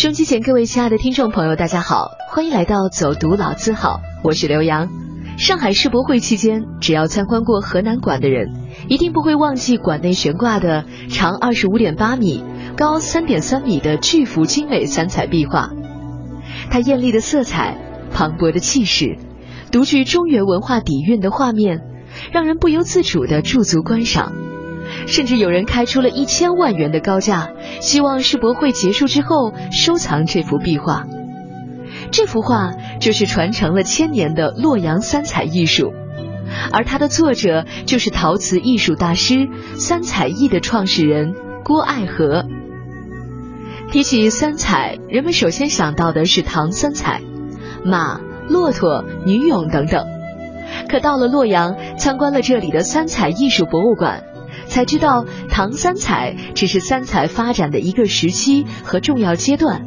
收机前各位亲爱的听众朋友，大家好，欢迎来到走读老字号，我是刘洋。上海世博会期间，只要参观过河南馆的人，一定不会忘记馆内悬挂的长二十五点八米、高三点三米的巨幅精美三彩壁画。它艳丽的色彩、磅礴的气势、独具中原文化底蕴的画面，让人不由自主地驻足观赏。甚至有人开出了一千万元的高价，希望世博会结束之后收藏这幅壁画。这幅画就是传承了千年的洛阳三彩艺术，而它的作者就是陶瓷艺术大师、三彩艺的创始人郭爱和。提起三彩，人们首先想到的是唐三彩，马、骆驼、女俑等等。可到了洛阳，参观了这里的三彩艺术博物馆。才知道，唐三彩只是三彩发展的一个时期和重要阶段。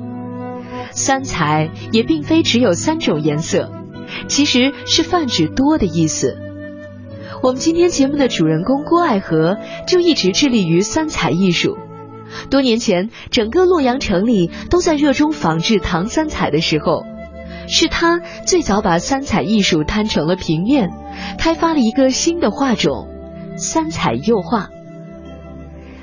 三彩也并非只有三种颜色，其实是泛指多的意思。我们今天节目的主人公郭爱和就一直致力于三彩艺术。多年前，整个洛阳城里都在热衷仿制唐三彩的时候，是他最早把三彩艺术摊成了平面，开发了一个新的画种。三彩釉画，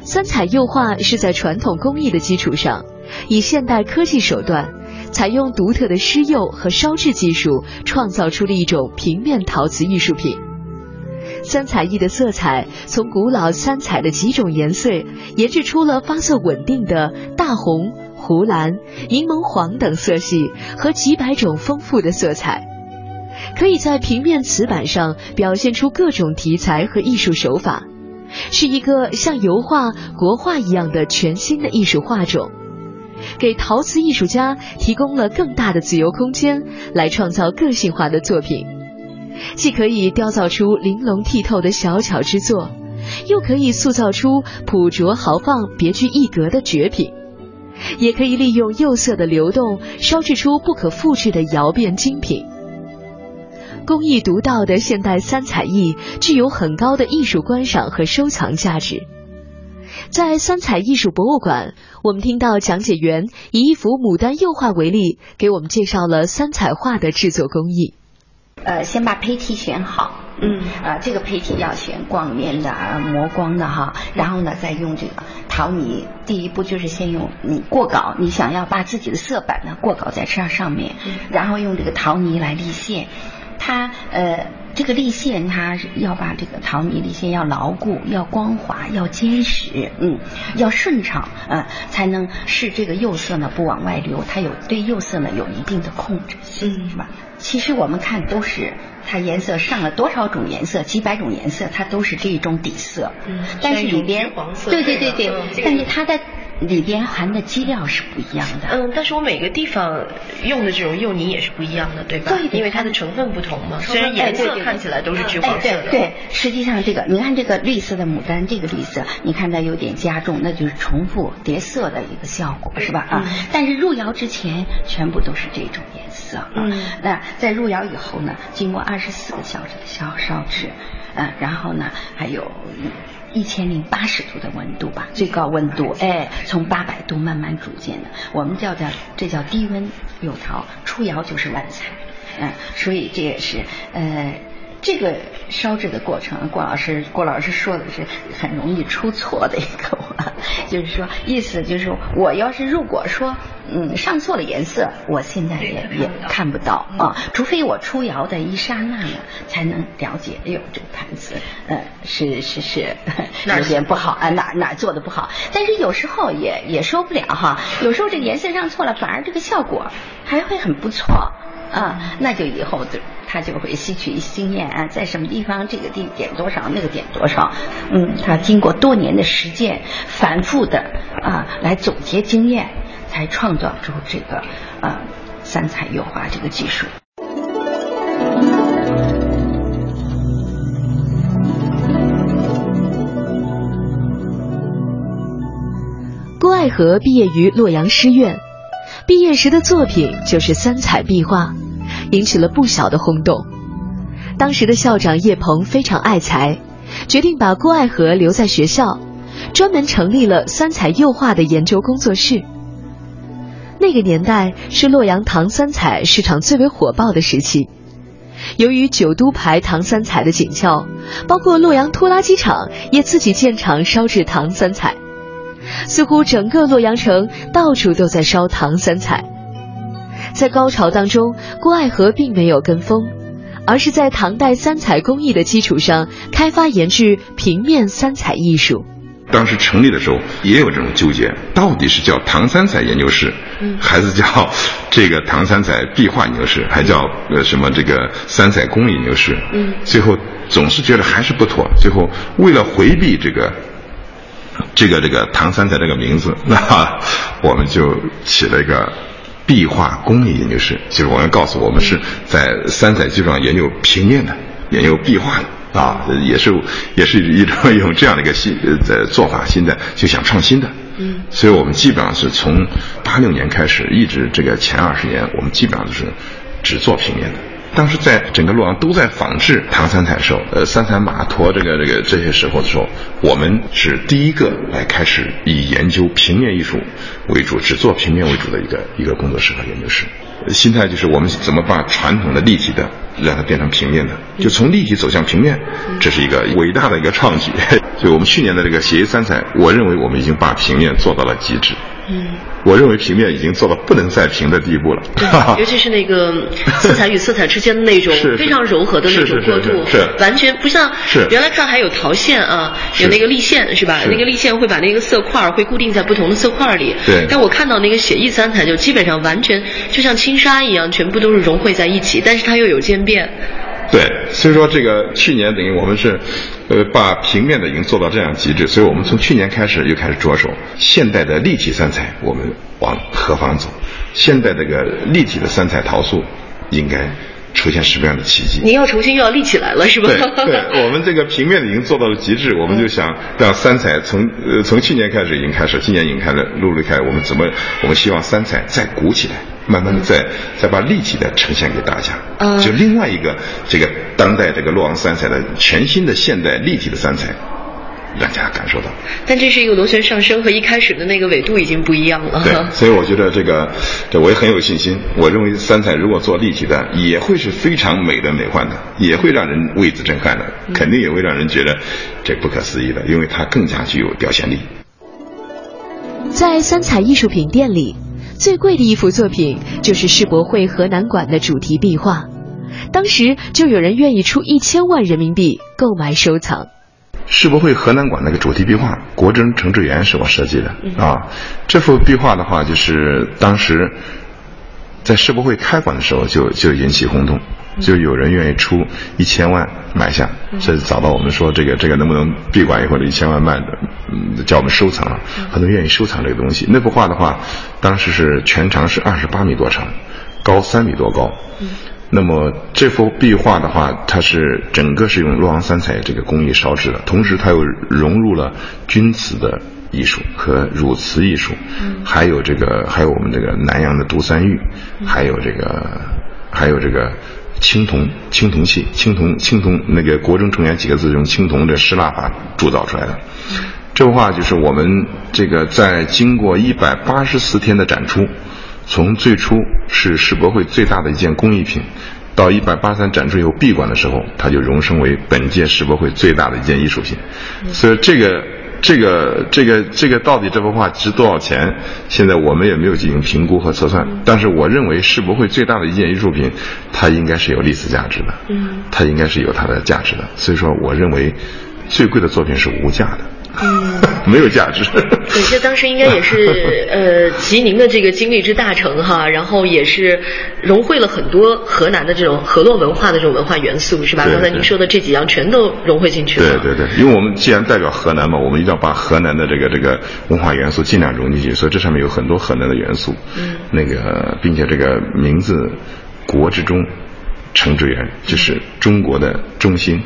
三彩釉画是在传统工艺的基础上，以现代科技手段，采用独特的施釉和烧制技术，创造出了一种平面陶瓷艺术品。三彩艺的色彩，从古老三彩的几种颜色，研制出了发色稳定的大红、湖蓝、柠檬黄等色系和几百种丰富的色彩。可以在平面瓷板上表现出各种题材和艺术手法，是一个像油画、国画一样的全新的艺术画种，给陶瓷艺术家提供了更大的自由空间，来创造个性化的作品。既可以雕造出玲珑剔透的小巧之作，又可以塑造出朴拙豪放、别具一格的绝品，也可以利用釉色的流动，烧制出不可复制的窑变精品。工艺独到的现代三彩艺具有很高的艺术观赏和收藏价值。在三彩艺术博物馆，我们听到讲解员以一幅牡丹釉画为例，给我们介绍了三彩画的制作工艺。呃，先把胚体选好，嗯，呃，这个胚体要选光面的、磨光的哈，然后呢，再用这个陶泥。第一步就是先用你过稿，你想要把自己的色板呢过稿在这上面，然后用这个陶泥来立线。它呃，这个立线，它要把这个陶泥立线要牢固、要光滑、要坚实，嗯，要顺畅，嗯，才能使这个釉色呢不往外流。它有对釉色呢有一定的控制性，是吧？其实我们看都是它颜色上了多少种颜色，几百种颜色，它都是这种底色。嗯，但是里边黄色对对对对，但是它的。里边含的基料是不一样的。嗯，但是我每个地方用的这种釉泥也是不一样的，对吧？对，因为它的成分不同嘛。虽然颜色看起来都是橘黄色的。对，实际上这个，你看这个绿色的牡丹，这个绿色，你看它有点加重，那就是重复叠色的一个效果，是吧？啊，但是入窑之前全部都是这种颜色。嗯。那在入窑以后呢，经过二十四个小时的烧烧制，嗯，然后呢，还有。一千零八十度的温度吧，最高温度，哎，从八百度慢慢逐渐的，我们叫叫这叫低温釉陶，出窑就是万彩，嗯，所以这也是呃。这个烧制的过程，郭老师郭老师说的是很容易出错的一个话，就是说意思就是我要是如果说嗯上错了颜色，我现在也也看不到啊，除非我出窑的一刹那呢，才能了解，哎呦这个盘子呃是是是 有点不好啊哪哪做的不好，但是有时候也也说不了哈，有时候这个颜色上错了，反而这个效果还会很不错。啊，那就以后就他就会吸取经验啊，在什么地方这个地点多少，那个点多少，嗯，他经过多年的实践，反复的啊来总结经验，才创造出这个啊三彩油画这个技术。郭爱和毕业于洛阳师院。毕业时的作品就是三彩壁画，引起了不小的轰动。当时的校长叶鹏非常爱才，决定把郭爱和留在学校，专门成立了三彩釉画的研究工作室。那个年代是洛阳唐三彩市场最为火爆的时期。由于九都牌唐三彩的紧俏，包括洛阳拖拉机厂也自己建厂烧制唐三彩，似乎整个洛阳城到处都在烧唐三彩。在高潮当中，郭爱河并没有跟风，而是在唐代三彩工艺的基础上开发研制平面三彩艺术。当时成立的时候也有这种纠结，到底是叫唐三彩研究室，还是叫这个唐三彩壁画研究室，还叫呃什么这个三彩工艺研究室？嗯，最后总是觉得还是不妥。最后为了回避这个这个这个唐三彩这个名字，那我们就起了一个壁画工艺研究室，就是我们告诉我们是在三彩基础上研究平面的，研究壁画的。啊，也是也是一种用这样的一个新呃做法，新的就想创新的。嗯，所以我们基本上是从八六年开始，一直这个前二十年，我们基本上都是只做平面的。当时在整个洛阳都在仿制唐三彩的时候，呃，三彩马驮这个这个这些时候的时候，我们是第一个来开始以研究平面艺术为主，只做平面为主的一个一个工作室和研究室。心态就是我们怎么把传统的立体的让它变成平面的，就从立体走向平面，这是一个伟大的一个创举。所以我们去年的这个写意三彩，我认为我们已经把平面做到了极致。嗯，我认为平面已经做到不能再平的地步了。对，尤其是那个色彩与色彩之间的那种 非常柔和的那种过渡，是完全不像原来看还有陶线啊，有那个立线是吧？那个立线会把那个色块会固定在不同的色块里。对。但我看到那个写意三彩就基本上完全就像轻纱一样，全部都是融汇在一起，但是它又有渐变。对，所以说这个去年等于我们是，呃，把平面的已经做到这样极致，所以我们从去年开始又开始着手现代的立体三彩，我们往何方走？现代这个立体的三彩陶塑应该。出现什么样的奇迹？您要重新又要立起来了，是吧？对，对，我们这个平面已经做到了极致，我们就想让三彩从呃从去年开始已经开始，今年已经开始陆陆开，我们怎么我们希望三彩再鼓起来，慢慢的再再把立体的呈现给大家，就另外一个这个当代这个洛阳三彩的全新的现代立体的三彩。让大家感受到，但这是一个螺旋上升，和一开始的那个纬度已经不一样了。对，所以我觉得这个，这我也很有信心。我认为三彩如果做立体的，也会是非常美的美幻的，也会让人为之震撼的，肯定也会让人觉得这不可思议的，因为它更加具有表现力。在三彩艺术品店里，最贵的一幅作品就是世博会河南馆的主题壁画，当时就有人愿意出一千万人民币购买收藏。世博会河南馆那个主题壁画，国珍程志园是我设计的啊。这幅壁画的话，就是当时在世博会开馆的时候就就引起轰动，就有人愿意出一千万买下，所以找到我们说这个这个能不能闭馆以后的一千万卖的，嗯，叫我们收藏，很多人愿意收藏这个东西。那幅画的话，当时是全长是二十八米多长，高三米多高。那么这幅壁画的话，它是整个是用洛阳三彩这个工艺烧制的，同时它又融入了钧瓷的艺术和汝瓷艺术，还有这个还有我们这个南阳的独三玉，还有这个还有这个青铜青铜器青铜青铜那个国中成员几个字用青铜的失蜡法铸造出来的。这幅画就是我们这个在经过一百八十四天的展出。从最初是世博会最大的一件工艺品，到一百八三展出以后闭馆的时候，它就荣升为本届世博会最大的一件艺术品。所以这个这个这个这个到底这幅画值多少钱？现在我们也没有进行评估和测算。但是我认为世博会最大的一件艺术品，它应该是有历史价值的。嗯，它应该是有它的价值的。所以说，我认为最贵的作品是无价的。嗯，没有价值。对，这当时应该也是呃，集您的这个经历之大成哈，然后也是融汇了很多河南的这种河洛文化的这种文化元素，是吧？刚才您说的这几样全都融汇进去了。对对对，因为我们既然代表河南嘛，我们一定要把河南的这个这个文化元素尽量融进去，所以这上面有很多河南的元素。嗯。那个，并且这个名字“国之中，城之源”，就是中国的中心。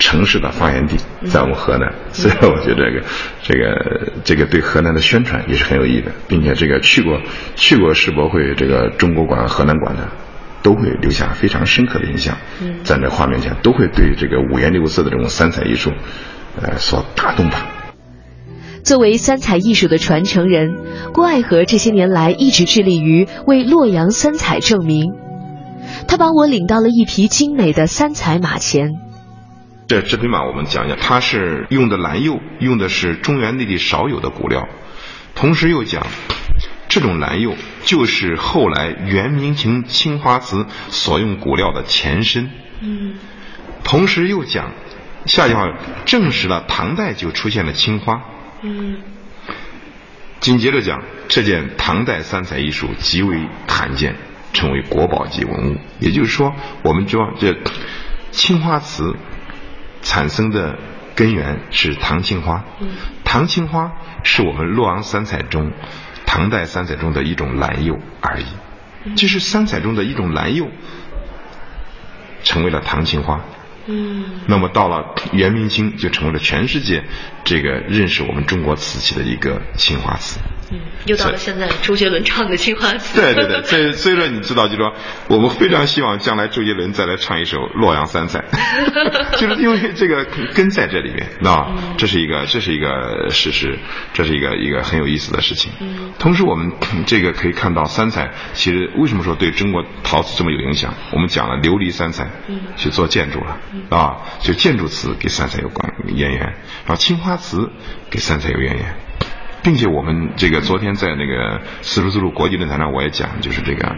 城市的发源地在我们河南，所以我觉得这个这个这个对河南的宣传也是很有意义的，并且这个去过去过世博会这个中国馆、河南馆的，都会留下非常深刻的印象。站在画面前，都会对这个五颜六色的这种三彩艺术，呃，所打动吧。作为三彩艺术的传承人，郭爱和这些年来一直致力于为洛阳三彩证明。他把我领到了一匹精美的三彩马前。这这匹马我们讲讲，它是用的蓝釉，用的是中原内地少有的骨料，同时又讲，这种蓝釉就是后来元明清青花瓷所用骨料的前身。嗯。同时又讲，下句话证实了唐代就出现了青花。嗯。紧接着讲，这件唐代三彩艺术极为罕见。成为国宝级文物，也就是说，我们说这青花瓷产生的根源是唐青花。唐青花是我们洛阳三彩中唐代三彩中的一种蓝釉而已，就是三彩中的一种蓝釉，成为了唐青花。嗯，那么到了元明清，就成为了全世界这个认识我们中国瓷器的一个青花瓷。嗯，又到了现在周杰伦唱的青花瓷。对对对，所以所以说你知道，就说我们非常希望将来周杰伦再来唱一首《洛阳三彩》，就是因为这个根在这里面，啊，这是一个这是一个事实，这是一个一个很有意思的事情。嗯，同时我们这个可以看到三彩，其实为什么说对中国陶瓷这么有影响？我们讲了琉璃三彩，嗯，去做建筑了，啊，就建筑瓷给三彩有关渊源，然后青花瓷给三彩有渊源。并且我们这个昨天在那个丝绸之路国际论坛上，我也讲，就是这个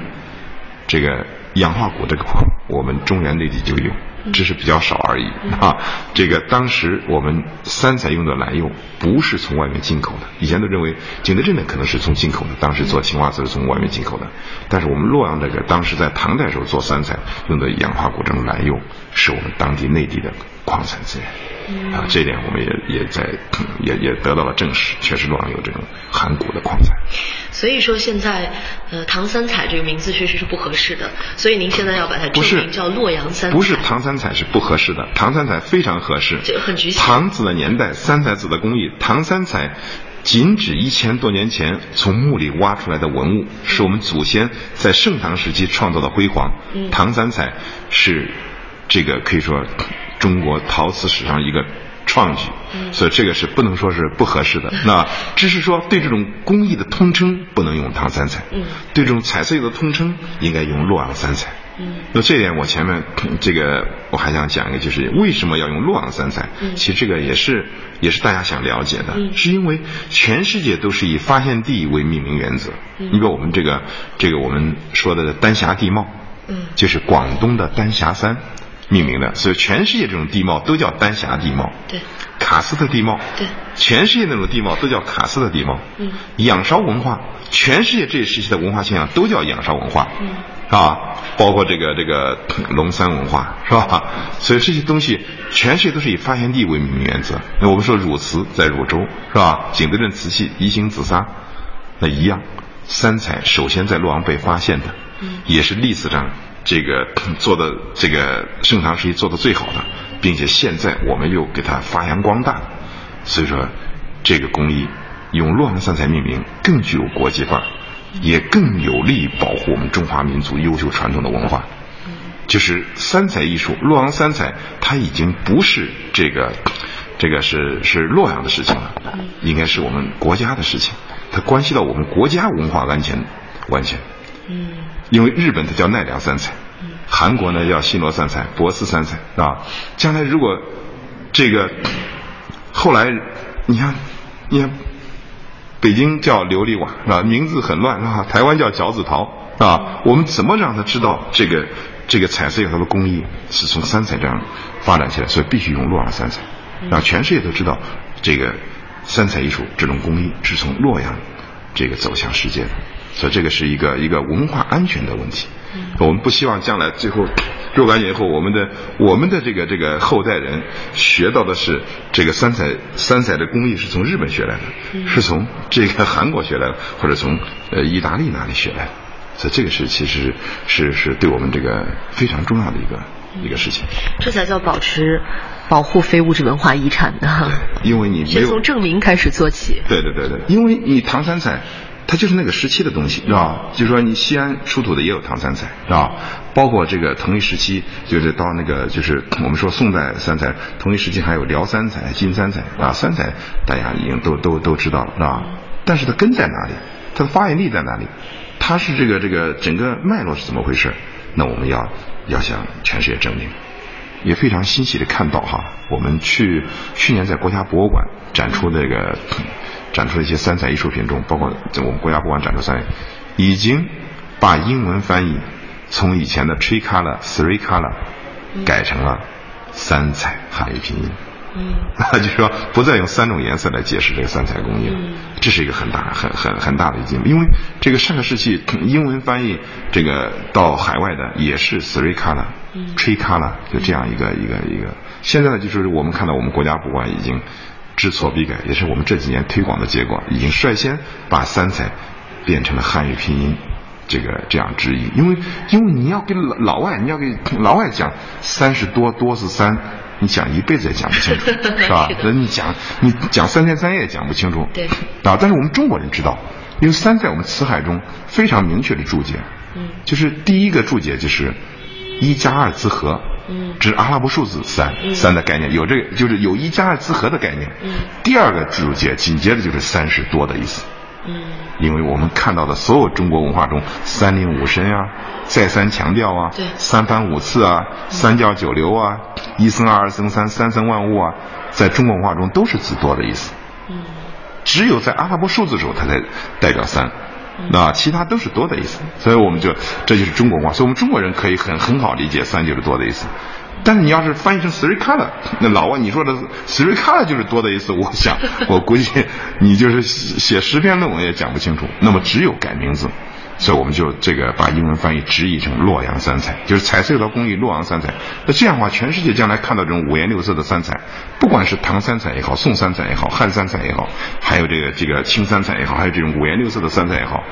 这个氧化钴这个矿，我们中原内地就有，只是比较少而已啊。这个当时我们三彩用的蓝釉不是从外面进口的，以前都认为景德镇的可能是从进口的，当时做青花瓷是从外面进口的。但是我们洛阳这个当时在唐代时候做三彩用的氧化钴这种蓝釉，是我们当地内地的矿产资源。啊，这一点我们也也在也也得到了证实，确实洛阳有这种含钴的矿产。所以说现在呃唐三彩这个名字确实是不合适的，所以您现在要把它证明叫洛阳三彩。不是唐三彩是不合适的，唐三彩非常合适。就很局限。唐子的年代，三彩子的工艺，唐三彩仅指一千多年前从墓里挖出来的文物，是我们祖先在盛唐时期创造的辉煌。唐三彩是这个可以说。中国陶瓷史上一个创举，所以这个是不能说是不合适的。那只是说对这种工艺的通称不能用唐三彩，对这种彩色釉的通称应该用洛阳三彩。那这点我前面这个我还想讲一个，就是为什么要用洛阳三彩？其实这个也是也是大家想了解的，是因为全世界都是以发现地为命名原则。你比如我们这个这个我们说的丹霞地貌，就是广东的丹霞山。命名的，所以全世界这种地貌都叫丹霞地貌。对，喀斯特地貌。对，全世界那种地貌都叫喀斯特地貌。嗯，仰韶文化，全世界这一时期的文化现象都叫仰韶文化。嗯，啊，包括这个这个龙山文化，是吧？所以这些东西，全世界都是以发现地为命名原则。那我们说汝瓷在汝州，是吧？景德镇瓷器宜兴紫砂，那一样，三彩首先在洛阳被发现的，嗯也是历史上。这个做的这个盛唐时期做的最好的，并且现在我们又给它发扬光大，所以说这个工艺用洛阳三彩命名更具有国际范儿，也更有利于保护我们中华民族优秀传统的文化。就是三彩艺术，洛阳三彩它已经不是这个这个是是洛阳的事情了，应该是我们国家的事情，它关系到我们国家文化安全完全。嗯。因为日本它叫奈良三彩，韩国呢叫新罗三彩、博斯三彩，啊，将来如果这个后来你看，你看北京叫琉璃瓦是吧？名字很乱是吧？台湾叫脚趾陶啊，我们怎么让他知道这个这个彩色釉的工艺是从三彩这样发展起来？所以必须用洛阳三彩，让全世界都知道这个三彩艺术这种工艺是从洛阳这个走向世界的。所以这个是一个一个文化安全的问题，我们不希望将来最后若干年后，我们的我们的这个这个后代人学到的是这个三彩三彩的工艺是从日本学来的，是从这个韩国学来的，或者从呃意大利哪里学来的。所以这个是其实是是对我们这个非常重要的一个一个事情。这才叫保持保护非物质文化遗产呢。因为你没有从证明开始做起。对对对对，因为你唐三彩。它就是那个时期的东西，是吧？就说你西安出土的也有唐三彩，是吧？包括这个同一时期，就是到那个就是我们说宋代三彩，同一时期还有辽三彩、金三彩啊，三彩大家已经都都都知道了，是吧？但是它根在哪里？它的发源地在哪里？它是这个这个整个脉络是怎么回事？那我们要要向全世界证明。也非常欣喜的看到哈，我们去去年在国家博物馆展出这个展出的一些三彩艺术品中，包括在我们国家博物馆展出三，已经把英文翻译从以前的 tree color、three color 改成了三彩汉语拼音。嗯，就是说不再用三种颜色来解释这个三彩工艺了，这是一个很大、很很很大的进步。因为这个上个世纪英文翻译这个到海外的也是 three color、tree color，就这样一个一个一个。现在呢，就是我们看到我们国家博物馆已经知错必改，也是我们这几年推广的结果，已经率先把三彩变成了汉语拼音这个这样直译。因为因为你要给老老外，你要给老外讲三十多多是三。你讲一辈子也讲不清楚，是吧？那你讲你讲三天三夜也讲不清楚，对啊。但是我们中国人知道，因为三在我们词海中非常明确的注解，嗯，就是第一个注解就是一加二之和，嗯，指阿拉伯数字三，三的概念有这个就是有一加二之和的概念，嗯，第二个注解紧接着就是三十多的意思。嗯，因为我们看到的所有中国文化中，三令五申啊，再三强调啊，三番五次啊，三教九流啊，一生二，二生三，三生万物啊，在中国文化中都是字多的意思。嗯，只有在阿拉伯数字时候，它才代表三，那其他都是多的意思。所以我们就这就是中国文化，所以我们中国人可以很很好理解三就是多的意思。但是你要是翻译成 three color，那老外你说的 three color 就是多的意思，我想我估计你就是写十篇论文也讲不清楚。那么只有改名字，所以我们就这个把英文翻译直译成洛阳三彩，就是彩色的工艺洛阳三彩。那这样的话，全世界将来看到这种五颜六色的三彩，不管是唐三彩也好，宋三彩也好，汉三彩也好，还有这个这个青三彩也好，还有这种五颜六色的三彩也好。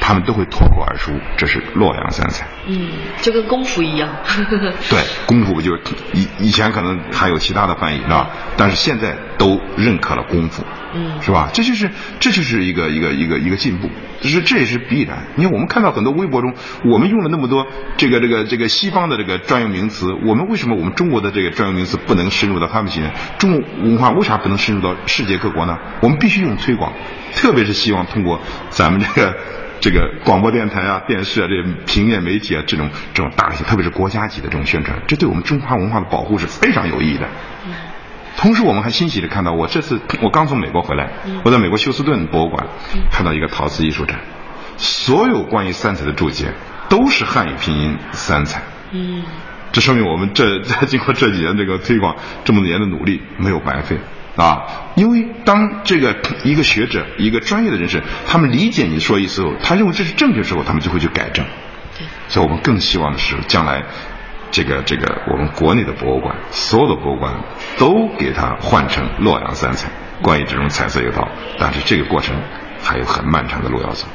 他们都会脱口而出，这是洛阳三彩。嗯，就跟功夫一样。对，功夫不就以以前可能还有其他的翻译，是吧？但是现在都认可了功夫，嗯，是吧？这就是这就是一个一个一个一个进步，就是这也是必然。你看，我们看到很多微博中，我们用了那么多这个这个这个西方的这个专用名词，我们为什么我们中国的这个专用名词不能深入到他们心？中国文化为啥不能深入到世界各国呢？我们必须用推广，特别是希望通过咱们这个。这个广播电台啊、电视啊、这平面媒体啊，这种这种大型，特别是国家级的这种宣传，这对我们中华文化的保护是非常有意义的。同时，我们还欣喜的看到，我这次我刚从美国回来，我在美国休斯顿博物馆看到一个陶瓷艺术展，所有关于三彩的注解都是汉语拼音三彩。嗯，这说明我们这在经过这几年这个推广这么多年的努力没有白费。啊，因为当这个一个学者、一个专业的人士，他们理解你说意思后，他认为这是正确时候，他们就会去改正。所以我们更希望的是，将来这个这个我们国内的博物馆，所有的博物馆都给它换成洛阳三彩，关于这种彩色油陶。但是这个过程还有很漫长的路要走。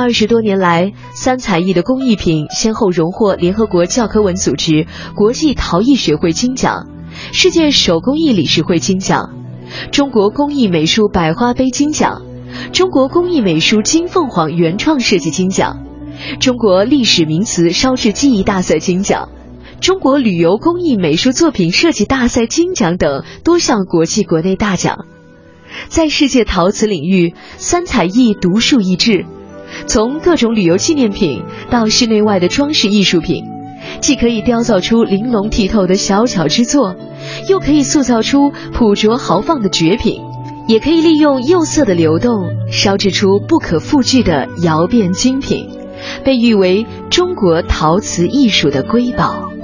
二十多年来，三彩艺的工艺品先后荣获联合国教科文组织国际陶艺学会金奖、世界手工艺理事会金奖、中国工艺美术百花杯金奖、中国工艺美术金凤凰原创设计金奖、中国历史名词烧制技艺大赛金奖、中国旅游工艺美术作品设计大赛金奖等多项国际国内大奖。在世界陶瓷领域，三彩艺独树一帜。从各种旅游纪念品到室内外的装饰艺术品，既可以雕造出玲珑剔透的小巧之作，又可以塑造出朴拙豪放的绝品，也可以利用釉色的流动烧制出不可复制的窑变精品，被誉为中国陶瓷艺术的瑰宝。